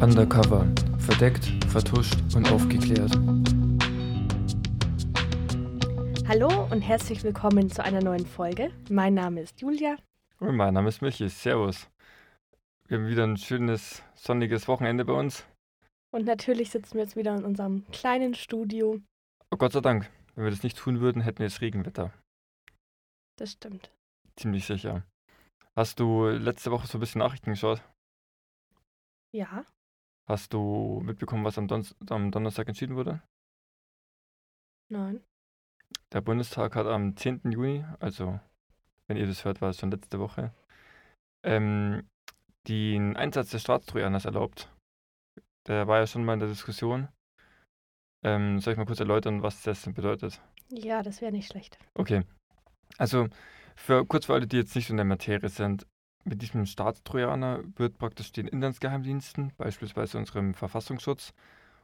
Undercover. Verdeckt, vertuscht und aufgeklärt. Hallo und herzlich willkommen zu einer neuen Folge. Mein Name ist Julia. Und mein Name ist Michi. Servus. Wir haben wieder ein schönes, sonniges Wochenende bei uns. Und natürlich sitzen wir jetzt wieder in unserem kleinen Studio. Oh Gott sei Dank. Wenn wir das nicht tun würden, hätten wir jetzt Regenwetter. Das stimmt. Ziemlich sicher. Hast du letzte Woche so ein bisschen Nachrichten geschaut? Ja. Hast du mitbekommen, was am, Don am Donnerstag entschieden wurde? Nein. Der Bundestag hat am 10. Juni, also wenn ihr das hört, war es schon letzte Woche, ähm, den Einsatz des Staatstrojaners erlaubt. Der war ja schon mal in der Diskussion. Ähm, soll ich mal kurz erläutern, was das bedeutet? Ja, das wäre nicht schlecht. Okay. Also, für kurz für alle, die jetzt nicht in der Materie sind, mit diesem Staatstrojaner wird praktisch den Inlandsgeheimdiensten, beispielsweise unserem Verfassungsschutz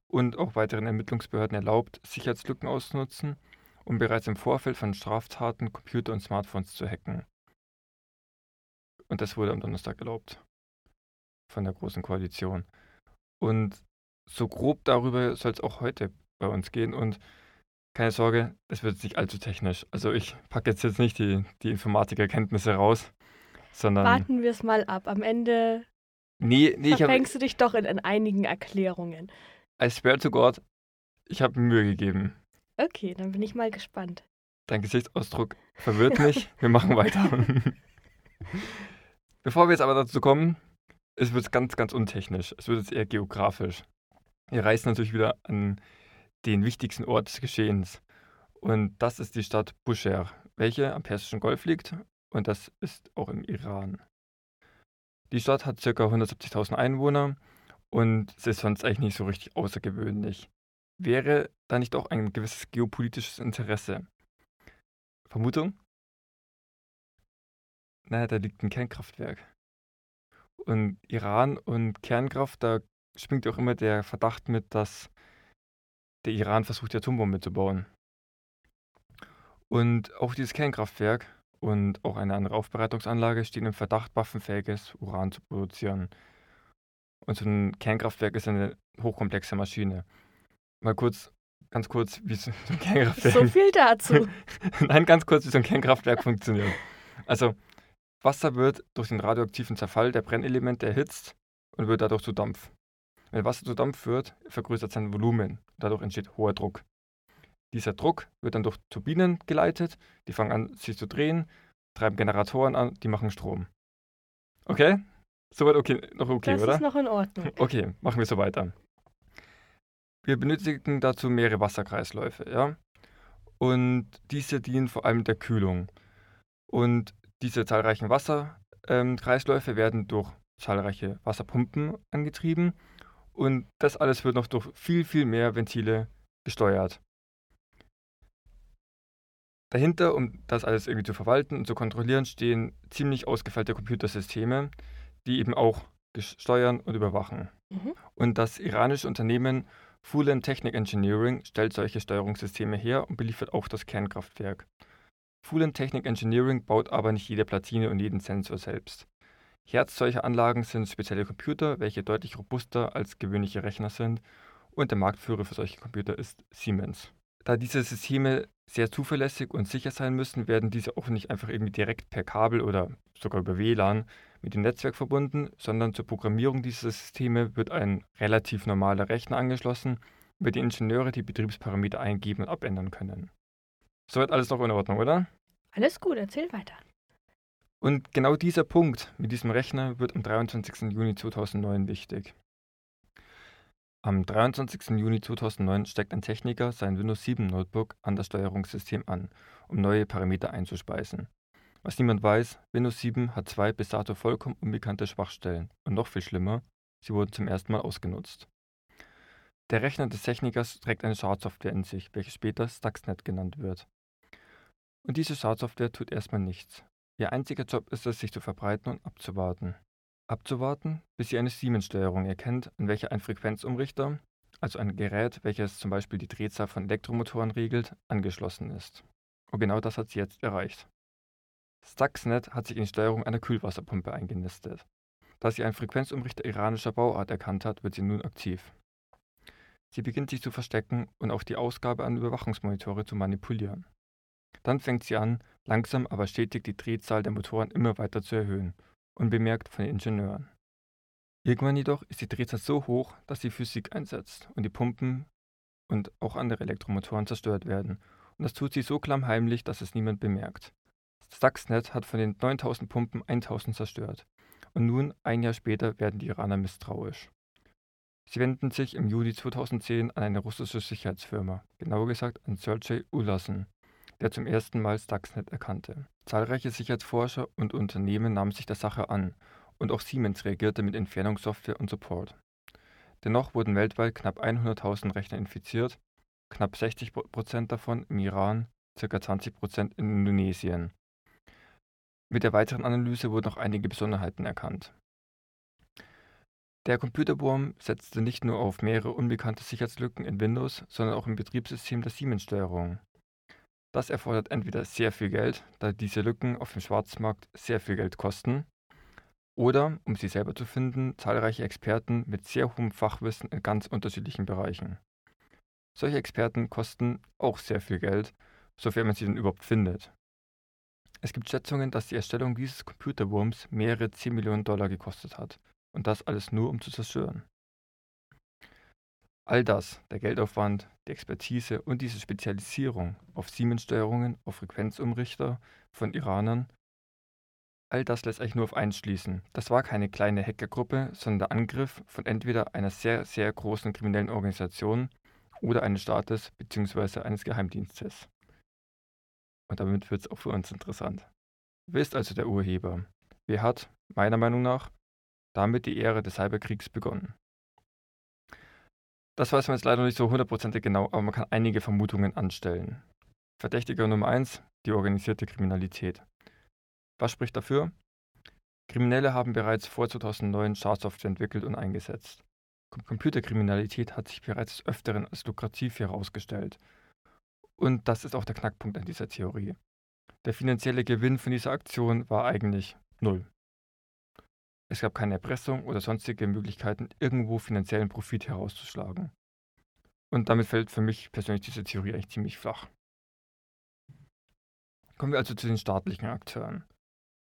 und auch weiteren Ermittlungsbehörden erlaubt, Sicherheitslücken auszunutzen, um bereits im Vorfeld von Straftaten Computer und Smartphones zu hacken. Und das wurde am Donnerstag erlaubt. Von der Großen Koalition. Und so grob darüber soll es auch heute bei uns gehen. Und keine Sorge, es wird nicht allzu technisch. Also ich packe jetzt, jetzt nicht die, die Informatikerkenntnisse raus. Sondern Warten wir es mal ab. Am Ende nee, nee, verfängst du dich doch in, in einigen Erklärungen. I swear to God, ich habe Mühe gegeben. Okay, dann bin ich mal gespannt. Dein Gesichtsausdruck verwirrt mich. wir machen weiter. Bevor wir jetzt aber dazu kommen, es wird ganz, ganz untechnisch. Es wird jetzt eher geografisch. Wir reisen natürlich wieder an den wichtigsten Ort des Geschehens. Und das ist die Stadt Bushehr, welche am Persischen Golf liegt und das ist auch im Iran. Die Stadt hat ca. 170.000 Einwohner und es ist sonst eigentlich nicht so richtig außergewöhnlich. Wäre da nicht auch ein gewisses geopolitisches Interesse? Vermutung? Naja, da liegt ein Kernkraftwerk. Und Iran und Kernkraft, da schwingt auch immer der Verdacht mit, dass der Iran versucht, die Atombombe zu bauen. Und auch dieses Kernkraftwerk und auch eine andere Aufbereitungsanlage stehen im Verdacht, waffenfähiges Uran zu produzieren. Und so ein Kernkraftwerk ist eine hochkomplexe Maschine. Mal kurz, ganz kurz, wie so ein Kernkraftwerk. So viel dazu. Nein, ganz kurz, wie so ein Kernkraftwerk funktioniert. Also, Wasser wird durch den radioaktiven Zerfall der Brennelemente erhitzt und wird dadurch zu Dampf. Wenn Wasser zu Dampf wird, vergrößert sein Volumen. Dadurch entsteht hoher Druck. Dieser Druck wird dann durch Turbinen geleitet, die fangen an sich zu drehen, treiben Generatoren an, die machen Strom. Okay? Soweit okay, noch okay, das oder? Das ist noch in Ordnung. Okay, machen wir so weiter. Wir benötigen dazu mehrere Wasserkreisläufe, ja? Und diese dienen vor allem der Kühlung. Und diese zahlreichen Wasserkreisläufe ähm, werden durch zahlreiche Wasserpumpen angetrieben. Und das alles wird noch durch viel, viel mehr Ventile gesteuert. Dahinter, um das alles irgendwie zu verwalten und zu kontrollieren, stehen ziemlich ausgefeilte Computersysteme, die eben auch steuern und überwachen. Mhm. Und das iranische Unternehmen Fulan Technic Engineering stellt solche Steuerungssysteme her und beliefert auch das Kernkraftwerk. Fulan Technic Engineering baut aber nicht jede Platine und jeden Sensor selbst. Herz solcher Anlagen sind spezielle Computer, welche deutlich robuster als gewöhnliche Rechner sind, und der Marktführer für solche Computer ist Siemens. Da diese Systeme sehr zuverlässig und sicher sein müssen, werden diese auch nicht einfach irgendwie direkt per Kabel oder sogar über WLAN mit dem Netzwerk verbunden, sondern zur Programmierung dieser Systeme wird ein relativ normaler Rechner angeschlossen, über den Ingenieure die Betriebsparameter eingeben und abändern können. Soweit alles noch in Ordnung, oder? Alles gut, erzähl weiter. Und genau dieser Punkt mit diesem Rechner wird am 23. Juni 2009 wichtig. Am 23. Juni 2009 steckt ein Techniker sein Windows 7 Notebook an das Steuerungssystem an, um neue Parameter einzuspeisen. Was niemand weiß, Windows 7 hat zwei bis dato vollkommen unbekannte Schwachstellen und noch viel schlimmer, sie wurden zum ersten Mal ausgenutzt. Der Rechner des Technikers trägt eine Schadsoftware in sich, welche später Stuxnet genannt wird. Und diese Schadsoftware tut erstmal nichts. Ihr einziger Job ist es, sich zu verbreiten und abzuwarten abzuwarten, bis sie eine Siemens-Steuerung erkennt, an welcher ein Und genau das hat sie jetzt erreicht. Stuxnet hat sich in die Steuerung einer Kühlwasserpumpe eingenistet. Da sie einen Frequenzumrichter iranischer Bauart erkannt hat, wird sie nun aktiv. Sie beginnt sich zu verstecken und auch die Ausgabe an Überwachungsmonitore zu manipulieren. Dann fängt sie an, langsam aber stetig die Drehzahl der Motoren immer weiter zu erhöhen, unbemerkt von den Ingenieuren. Irgendwann jedoch ist die Drehzahl so hoch, dass sie Physik einsetzt und die Pumpen und auch andere Elektromotoren zerstört werden. Und das tut sie so klammheimlich, dass es niemand bemerkt. Stuxnet hat von den 9000 Pumpen 1000 zerstört. Und nun, ein Jahr später, werden die Iraner misstrauisch. Sie wenden sich im Juli 2010 an eine russische Sicherheitsfirma, genauer gesagt an Sergei Ulassen, der zum ersten Mal Stuxnet erkannte. Zahlreiche Sicherheitsforscher und Unternehmen nahmen sich der Sache an und auch Siemens reagierte mit Entfernungssoftware und Support. Dennoch wurden weltweit knapp 100.000 Rechner infiziert, knapp 60% davon im Iran, ca. 20% in Indonesien. Mit der weiteren Analyse wurden auch einige Besonderheiten erkannt. Der Computerwurm setzte nicht nur auf mehrere unbekannte Sicherheitslücken in Windows, sondern auch im Betriebssystem der Siemens-Steuerung. Das erfordert entweder sehr viel Geld, da diese Lücken auf dem Schwarzmarkt sehr viel Geld kosten, oder, um sie selber zu finden, zahlreiche Experten mit sehr hohem Fachwissen in ganz unterschiedlichen Bereichen. Solche Experten kosten auch sehr viel Geld, sofern man sie denn überhaupt findet. Es gibt Schätzungen, dass die Erstellung dieses Computerwurms mehrere 10 Millionen Dollar gekostet hat. Und das alles nur, um zu zerstören. All das, der Geldaufwand, die Expertise und diese Spezialisierung auf Siemens-Steuerungen, auf Frequenzumrichter von Iranern, all das lässt eigentlich nur auf eins schließen. Das war keine kleine Hackergruppe, sondern der Angriff von entweder einer sehr, sehr großen kriminellen Organisation oder eines Staates bzw. eines Geheimdienstes. Und damit wird es auch für uns interessant. Wer ist also der Urheber? Wer hat, meiner Meinung nach, damit die Ära des Cyberkriegs begonnen? Das weiß man jetzt leider nicht so hundertprozentig genau, aber man kann einige Vermutungen anstellen. Verdächtiger Nummer 1, die organisierte Kriminalität. Was spricht dafür? Kriminelle haben bereits vor 2009 Schadsoftware entwickelt und eingesetzt. Computerkriminalität hat sich bereits des Öfteren als lukrativ herausgestellt. Und das ist auch der Knackpunkt an dieser Theorie. Der finanzielle Gewinn von dieser Aktion war eigentlich null. Es gab keine Erpressung oder sonstige Möglichkeiten, irgendwo finanziellen Profit herauszuschlagen. Und damit fällt für mich persönlich diese Theorie eigentlich ziemlich flach. Kommen wir also zu den staatlichen Akteuren.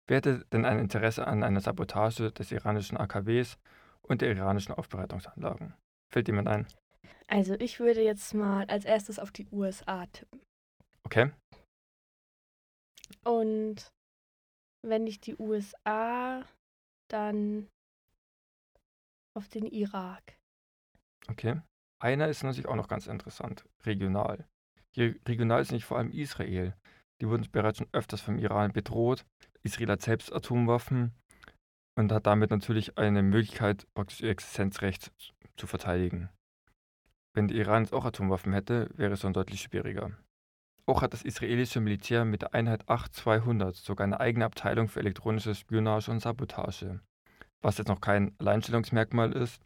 Wer hätte denn ein Interesse an einer Sabotage des iranischen AKWs und der iranischen Aufbereitungsanlagen? Fällt jemand ein? Also ich würde jetzt mal als erstes auf die USA tippen. Okay. Und wenn nicht die USA, dann auf den Irak. Okay. Einer ist natürlich auch noch ganz interessant, regional. Hier regional ist nicht vor allem Israel. Die wurden bereits schon öfters vom Iran bedroht. Israel hat selbst Atomwaffen und hat damit natürlich eine Möglichkeit, praktisch ihr Existenzrecht zu verteidigen. Wenn der Iran jetzt auch Atomwaffen hätte, wäre es dann deutlich schwieriger. Auch hat das israelische Militär mit der Einheit 8200 sogar eine eigene Abteilung für elektronische Spionage und Sabotage. Was jetzt noch kein Alleinstellungsmerkmal ist,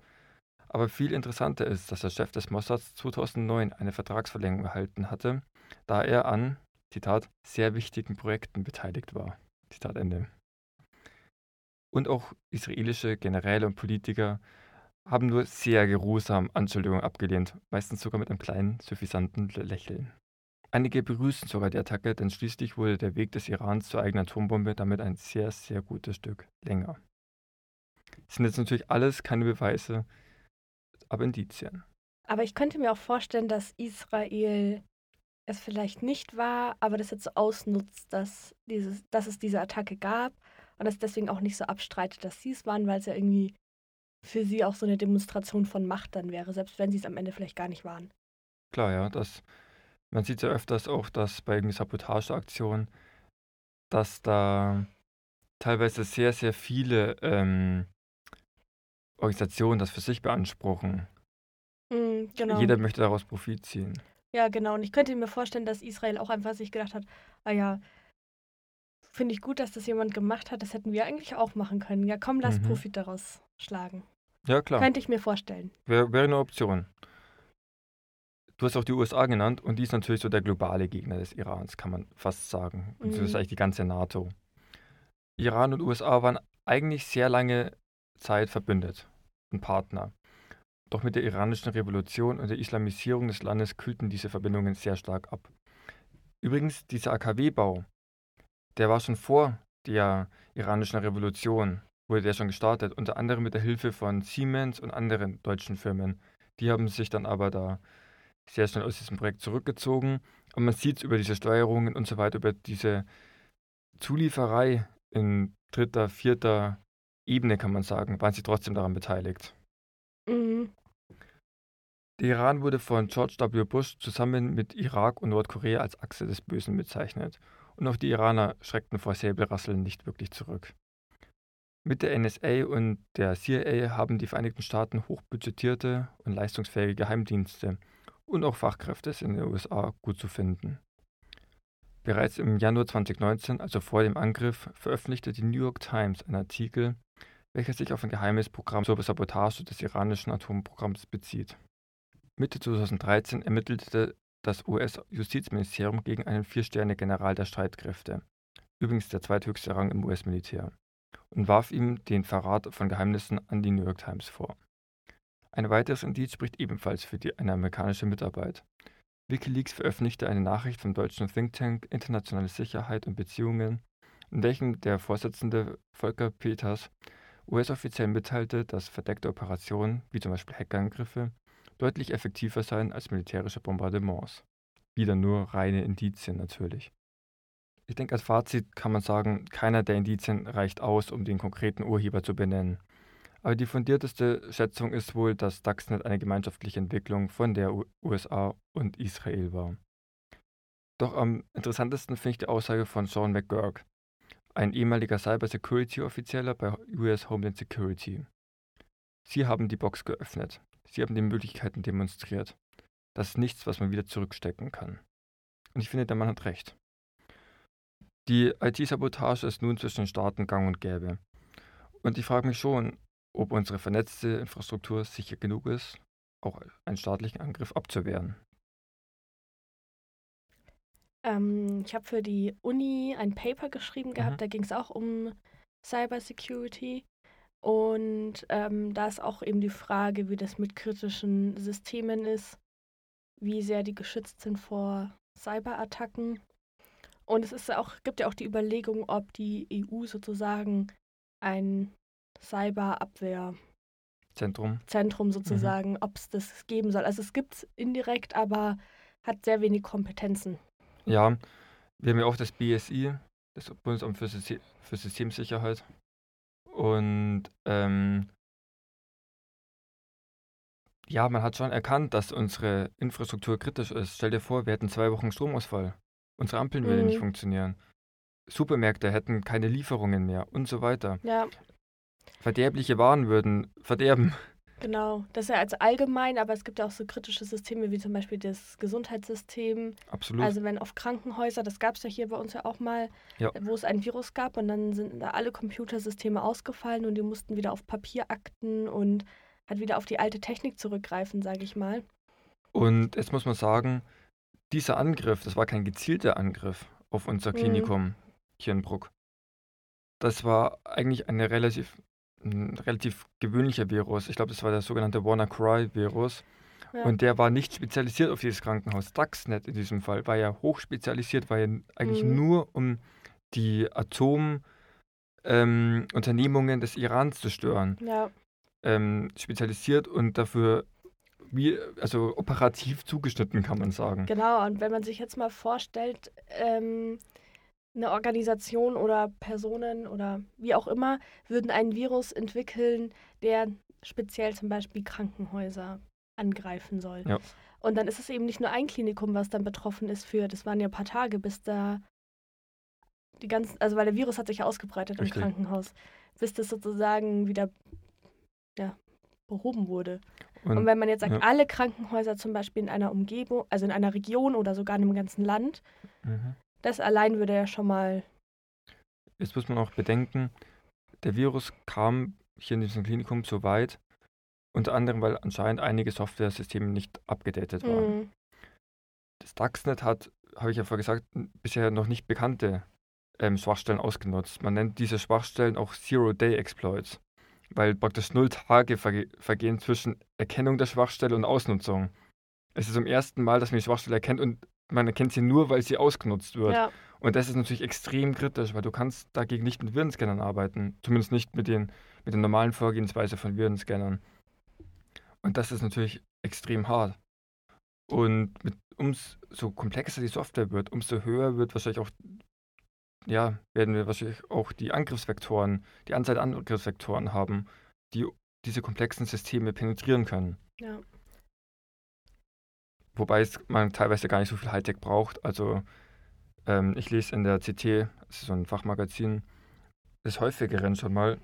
aber viel interessanter ist, dass der Chef des Mossads 2009 eine Vertragsverlängerung erhalten hatte, da er an, Zitat, sehr wichtigen Projekten beteiligt war. Zitat Ende. Und auch israelische Generäle und Politiker haben nur sehr geruhsam Anschuldigungen abgelehnt, meistens sogar mit einem kleinen, suffisanten Lächeln. Einige begrüßen sogar die Attacke, denn schließlich wurde der Weg des Irans zur eigenen Atombombe damit ein sehr, sehr gutes Stück länger. Das sind jetzt natürlich alles keine Beweise, aber Indizien. Aber ich könnte mir auch vorstellen, dass Israel es vielleicht nicht war, aber das jetzt so ausnutzt, dass, dieses, dass es diese Attacke gab und das deswegen auch nicht so abstreitet, dass sie es waren, weil es ja irgendwie für sie auch so eine Demonstration von Macht dann wäre, selbst wenn sie es am Ende vielleicht gar nicht waren. Klar, ja, das, man sieht ja öfters auch, dass bei irgendwie Sabotageaktionen, dass da teilweise sehr, sehr viele ähm, Organisationen das für sich beanspruchen. Mm, genau. Jeder möchte daraus Profit ziehen. Ja, genau. Und ich könnte mir vorstellen, dass Israel auch einfach sich gedacht hat, ah ja, finde ich gut, dass das jemand gemacht hat. Das hätten wir eigentlich auch machen können. Ja, komm, lass mhm. Profit daraus schlagen. Ja, klar. Könnte ich mir vorstellen. Wäre wär eine Option. Du hast auch die USA genannt und die ist natürlich so der globale Gegner des Irans, kann man fast sagen. Und mhm. das ist eigentlich die ganze NATO. Iran und USA waren eigentlich sehr lange Zeit verbündet und Partner. Doch mit der iranischen Revolution und der Islamisierung des Landes kühlten diese Verbindungen sehr stark ab. Übrigens, dieser AKW-Bau, der war schon vor der iranischen Revolution, wurde der schon gestartet, unter anderem mit der Hilfe von Siemens und anderen deutschen Firmen. Die haben sich dann aber da sehr schnell aus diesem Projekt zurückgezogen. Und man sieht es über diese Steuerungen und so weiter, über diese Zulieferei in dritter, vierter Ebene, kann man sagen, waren sie trotzdem daran beteiligt. Mhm. Der Iran wurde von George W. Bush zusammen mit Irak und Nordkorea als Achse des Bösen bezeichnet. Und auch die Iraner schreckten vor Säbelrasseln nicht wirklich zurück. Mit der NSA und der CIA haben die Vereinigten Staaten hochbudgetierte und leistungsfähige Geheimdienste und auch Fachkräfte in den USA gut zu finden. Bereits im Januar 2019, also vor dem Angriff, veröffentlichte die New York Times einen Artikel, welcher sich auf ein geheimes Programm zur Sabotage des iranischen Atomprogramms bezieht. Mitte 2013 ermittelte das US-Justizministerium gegen einen Vier-Sterne-General der Streitkräfte, übrigens der zweithöchste Rang im US-Militär, und warf ihm den Verrat von Geheimnissen an die New York Times vor. Ein weiteres Indiz spricht ebenfalls für die, eine amerikanische Mitarbeit. Wikileaks veröffentlichte eine Nachricht vom deutschen Think Tank Internationale Sicherheit und Beziehungen, in welchem der Vorsitzende Volker Peters US-offiziell mitteilte, dass verdeckte Operationen, wie zum Beispiel Hackerangriffe, deutlich effektiver seien als militärische Bombardements. Wieder nur reine Indizien natürlich. Ich denke, als Fazit kann man sagen, keiner der Indizien reicht aus, um den konkreten Urheber zu benennen. Aber die fundierteste Schätzung ist wohl, dass Stuxnet eine gemeinschaftliche Entwicklung von der USA und Israel war. Doch am interessantesten finde ich die Aussage von Sean McGurk, ein ehemaliger Cybersecurity-Offizieller bei US Homeland Security. Sie haben die Box geöffnet. Sie haben die Möglichkeiten demonstriert. Das ist nichts, was man wieder zurückstecken kann. Und ich finde, der Mann hat recht. Die IT-Sabotage ist nun zwischen den Staaten gang und gäbe. Und ich frage mich schon, ob unsere vernetzte Infrastruktur sicher genug ist, auch einen staatlichen Angriff abzuwehren. Ähm, ich habe für die Uni ein Paper geschrieben gehabt, mhm. da ging es auch um Cybersecurity. Und ähm, da ist auch eben die Frage, wie das mit kritischen Systemen ist, wie sehr die geschützt sind vor Cyberattacken. Und es ist auch, gibt ja auch die Überlegung, ob die EU sozusagen ein Cyberabwehr Zentrum. Zentrum mhm. sozusagen, mhm. ob es das geben soll. Also es gibt es indirekt, aber hat sehr wenig Kompetenzen. Ja, wir haben ja auch das BSI, das Bundesamt für, System, für Systemsicherheit. Und ähm, ja, man hat schon erkannt, dass unsere Infrastruktur kritisch ist. Stell dir vor, wir hätten zwei Wochen Stromausfall. Unsere Ampeln mhm. würden nicht funktionieren. Supermärkte hätten keine Lieferungen mehr und so weiter. Ja. Verderbliche Waren würden verderben. Genau, das ist ja als allgemein, aber es gibt ja auch so kritische Systeme wie zum Beispiel das Gesundheitssystem. Absolut. Also wenn auf Krankenhäuser, das gab es ja hier bei uns ja auch mal, ja. wo es ein Virus gab und dann sind da alle Computersysteme ausgefallen und die mussten wieder auf Papierakten und halt wieder auf die alte Technik zurückgreifen, sage ich mal. Und jetzt muss man sagen, dieser Angriff, das war kein gezielter Angriff auf unser mhm. Klinikum mhm. hier in Bruck. Das war eigentlich eine relativ ein relativ gewöhnlicher Virus. Ich glaube, das war der sogenannte WannaCry-Virus. Ja. Und der war nicht spezialisiert auf dieses Krankenhaus. Stuxnet in diesem Fall war ja hochspezialisiert, war ja eigentlich mhm. nur um die Atomunternehmungen ähm, des Irans zu stören. Ja. Ähm, spezialisiert und dafür wie, also operativ zugeschnitten, kann man sagen. Genau, und wenn man sich jetzt mal vorstellt, ähm, eine Organisation oder Personen oder wie auch immer würden einen Virus entwickeln, der speziell zum Beispiel Krankenhäuser angreifen soll. Ja. Und dann ist es eben nicht nur ein Klinikum, was dann betroffen ist für, das waren ja ein paar Tage, bis da die ganzen, also weil der Virus hat sich ja ausgebreitet Richtig. im Krankenhaus, bis das sozusagen wieder ja, behoben wurde. Und, Und wenn man jetzt sagt, ja. alle Krankenhäuser zum Beispiel in einer Umgebung, also in einer Region oder sogar in einem ganzen Land, mhm. Das allein würde ja schon mal. Jetzt muss man auch bedenken, der Virus kam hier in diesem Klinikum so weit, unter anderem, weil anscheinend einige Software-Systeme nicht abgedatet waren. Mhm. Stuxnet hat, habe ich ja vorher gesagt, bisher noch nicht bekannte ähm, Schwachstellen ausgenutzt. Man nennt diese Schwachstellen auch Zero-Day-Exploits, weil praktisch null Tage verge vergehen zwischen Erkennung der Schwachstelle und Ausnutzung. Es ist zum ersten Mal, dass man die Schwachstelle erkennt und man erkennt sie nur, weil sie ausgenutzt wird. Ja. Und das ist natürlich extrem kritisch, weil du kannst dagegen nicht mit Virenscannern arbeiten. Zumindest nicht mit, den, mit der normalen Vorgehensweise von Virenscannern. Und das ist natürlich extrem hart. Und umso komplexer die Software wird, umso höher wird wahrscheinlich auch, ja, werden wir wahrscheinlich auch die Angriffsvektoren, die Anzahl der Angriffsvektoren haben, die diese komplexen Systeme penetrieren können. Ja. Wobei man teilweise gar nicht so viel Hightech braucht. Also ähm, ich lese in der CT, das ist so ein Fachmagazin, des häufigeren schon mal,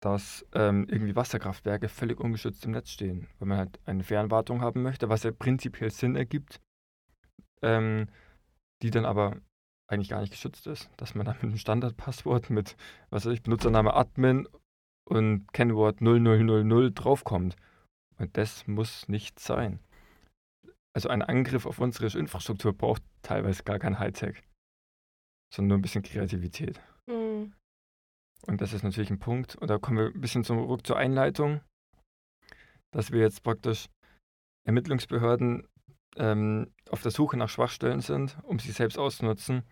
dass ähm, irgendwie Wasserkraftwerke völlig ungeschützt im Netz stehen, weil man halt eine Fernwartung haben möchte, was ja prinzipiell Sinn ergibt, ähm, die dann aber eigentlich gar nicht geschützt ist, dass man da mit einem Standardpasswort mit, was weiß ich, Benutzername Admin und Kennwort 0000 draufkommt. Und das muss nicht sein. Also ein Angriff auf unsere Infrastruktur braucht teilweise gar kein Hightech, sondern nur ein bisschen Kreativität. Mhm. Und das ist natürlich ein Punkt. Und da kommen wir ein bisschen zurück zur Einleitung, dass wir jetzt praktisch Ermittlungsbehörden ähm, auf der Suche nach Schwachstellen sind, um sie selbst auszunutzen.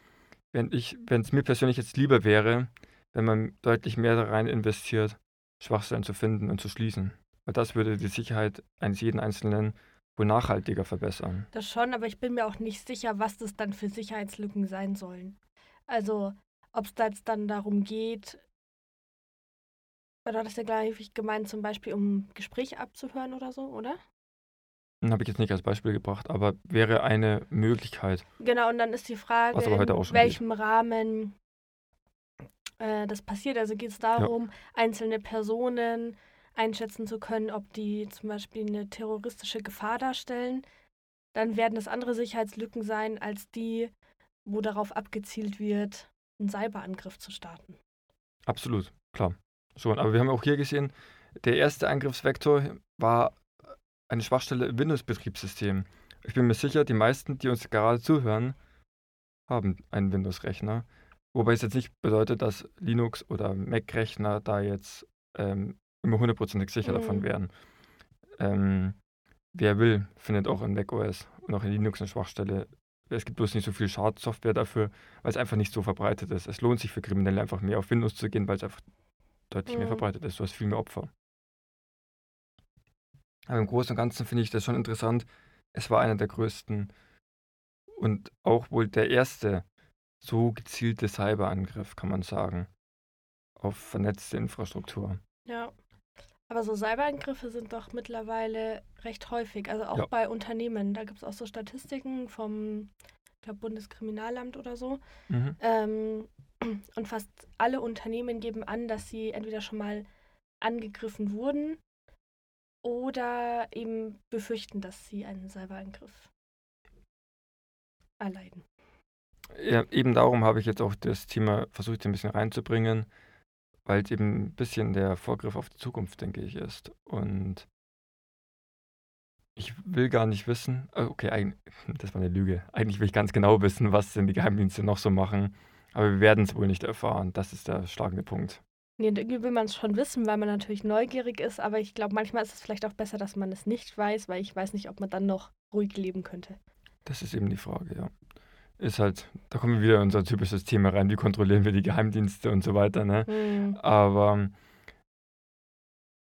Wenn es mir persönlich jetzt lieber wäre, wenn man deutlich mehr da rein investiert, Schwachstellen zu finden und zu schließen. Weil das würde die Sicherheit eines jeden Einzelnen wohl nachhaltiger verbessern. Das schon, aber ich bin mir auch nicht sicher, was das dann für Sicherheitslücken sein sollen. Also, ob es da jetzt dann darum geht, oder das ja gleich gemeint, zum Beispiel, um Gespräche abzuhören oder so, oder? Habe ich jetzt nicht als Beispiel gebracht, aber wäre eine Möglichkeit. Genau, und dann ist die Frage, in welchem geht. Rahmen äh, das passiert. Also geht es darum, ja. einzelne Personen einschätzen zu können, ob die zum Beispiel eine terroristische Gefahr darstellen, dann werden es andere Sicherheitslücken sein, als die, wo darauf abgezielt wird, einen Cyberangriff zu starten. Absolut, klar. Schon, aber wir haben auch hier gesehen, der erste Angriffsvektor war eine Schwachstelle im Windows-Betriebssystem. Ich bin mir sicher, die meisten, die uns gerade zuhören, haben einen Windows-Rechner. Wobei es jetzt nicht bedeutet, dass Linux- oder Mac-Rechner da jetzt ähm, immer hundertprozentig sicher mhm. davon wären. Ähm, wer will, findet auch in macOS und auch in Linux eine Schwachstelle. Es gibt bloß nicht so viel Schadsoftware dafür, weil es einfach nicht so verbreitet ist. Es lohnt sich für Kriminelle einfach mehr auf Windows zu gehen, weil es einfach deutlich mhm. mehr verbreitet ist. Du hast viel mehr Opfer. Aber im Großen und Ganzen finde ich das schon interessant. Es war einer der größten und auch wohl der erste so gezielte Cyberangriff, kann man sagen, auf vernetzte Infrastruktur. Ja. Aber so Cyberangriffe sind doch mittlerweile recht häufig, also auch ja. bei Unternehmen. Da gibt es auch so Statistiken vom glaub, Bundeskriminalamt oder so. Mhm. Ähm, und fast alle Unternehmen geben an, dass sie entweder schon mal angegriffen wurden oder eben befürchten, dass sie einen Cyberangriff erleiden. Ja, eben darum habe ich jetzt auch das Thema versucht, ein bisschen reinzubringen weil es eben ein bisschen der Vorgriff auf die Zukunft, denke ich, ist. Und ich will gar nicht wissen, äh, okay, das war eine Lüge. Eigentlich will ich ganz genau wissen, was denn die Geheimdienste noch so machen, aber wir werden es wohl nicht erfahren. Das ist der schlagende Punkt. Nee, und irgendwie will man es schon wissen, weil man natürlich neugierig ist, aber ich glaube, manchmal ist es vielleicht auch besser, dass man es nicht weiß, weil ich weiß nicht, ob man dann noch ruhig leben könnte. Das ist eben die Frage, ja ist halt, da kommen wir wieder in unser typisches Thema rein, wie kontrollieren wir die Geheimdienste und so weiter, ne? Mhm. Aber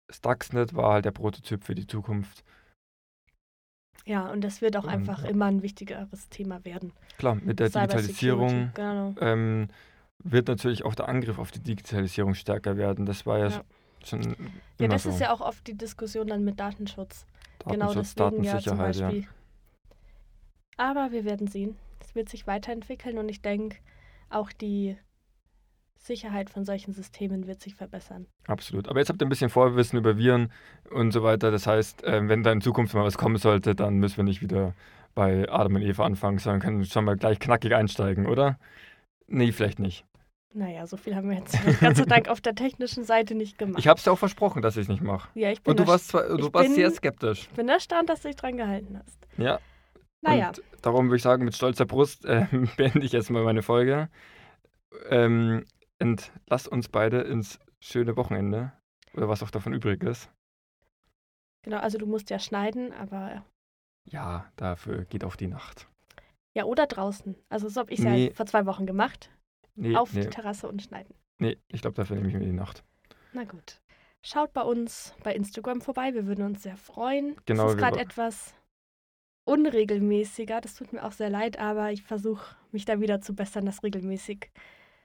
Stuxnet war halt der Prototyp für die Zukunft. Ja, und das wird auch und, einfach ja. immer ein wichtigeres Thema werden. Klar, mit der Digitalisierung genau. ähm, wird natürlich auch der Angriff auf die Digitalisierung stärker werden. Das war ja, ja. schon. Ja, das so. ist ja auch oft die Diskussion dann mit Datenschutz. Genau Datenschutz genau deswegen ja zum Beispiel. Ja. Aber wir werden sehen wird sich weiterentwickeln und ich denke, auch die Sicherheit von solchen Systemen wird sich verbessern. Absolut. Aber jetzt habt ihr ein bisschen Vorwissen über Viren und so weiter. Das heißt, äh, wenn da in Zukunft mal was kommen sollte, dann müssen wir nicht wieder bei Adam und Eva anfangen, sondern können schon mal gleich knackig einsteigen, oder? Nee, vielleicht nicht. Naja, so viel haben wir jetzt Gott sei Dank auf der technischen Seite nicht gemacht. Ich habe es dir auch versprochen, dass ich es nicht mache. Ja, ich bin Und du warst, zwar, du warst bin, sehr skeptisch. Ich bin erstaunt, dass du dich dran gehalten hast. Ja, Naja. Und darum würde ich sagen, mit stolzer Brust äh, beende ich jetzt mal meine Folge. Ähm, entlasst uns beide ins schöne Wochenende. Oder was auch davon übrig ist. Genau, also du musst ja schneiden, aber. Ja, dafür geht auf die Nacht. Ja, oder draußen. Also so habe ich es Nee. ja vor zwei Wochen gemacht. Nee, auf nee, die Terrasse und schneiden. nee ich glaube, dafür nehme ich mir die Nacht. Na gut. Schaut bei uns bei Instagram vorbei. Wir würden uns sehr freuen. Genau, Es ist gerade etwas unregelmäßiger. Das tut mir auch sehr leid, aber ich versuche mich da wieder zu bessern, dass regelmäßig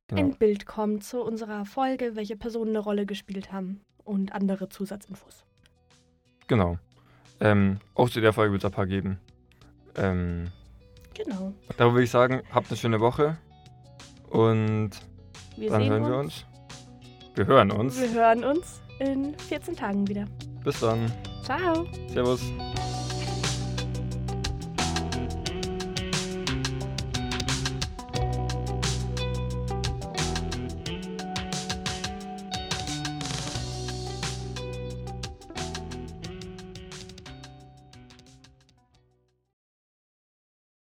Genau. ein Bild kommt zu unserer Folge, welche Personen eine Rolle gespielt haben und andere Zusatzinfos. genau. Ähm, auch zu der Folge wird es ein paar geben. Ähm, Genau. darum würde ich sagen, habt eine schöne Woche. Und Wir dann hören uns. wir uns. Wir hören uns. Wir hören uns in 14 Tagen wieder. Bis dann. Ciao. Servus.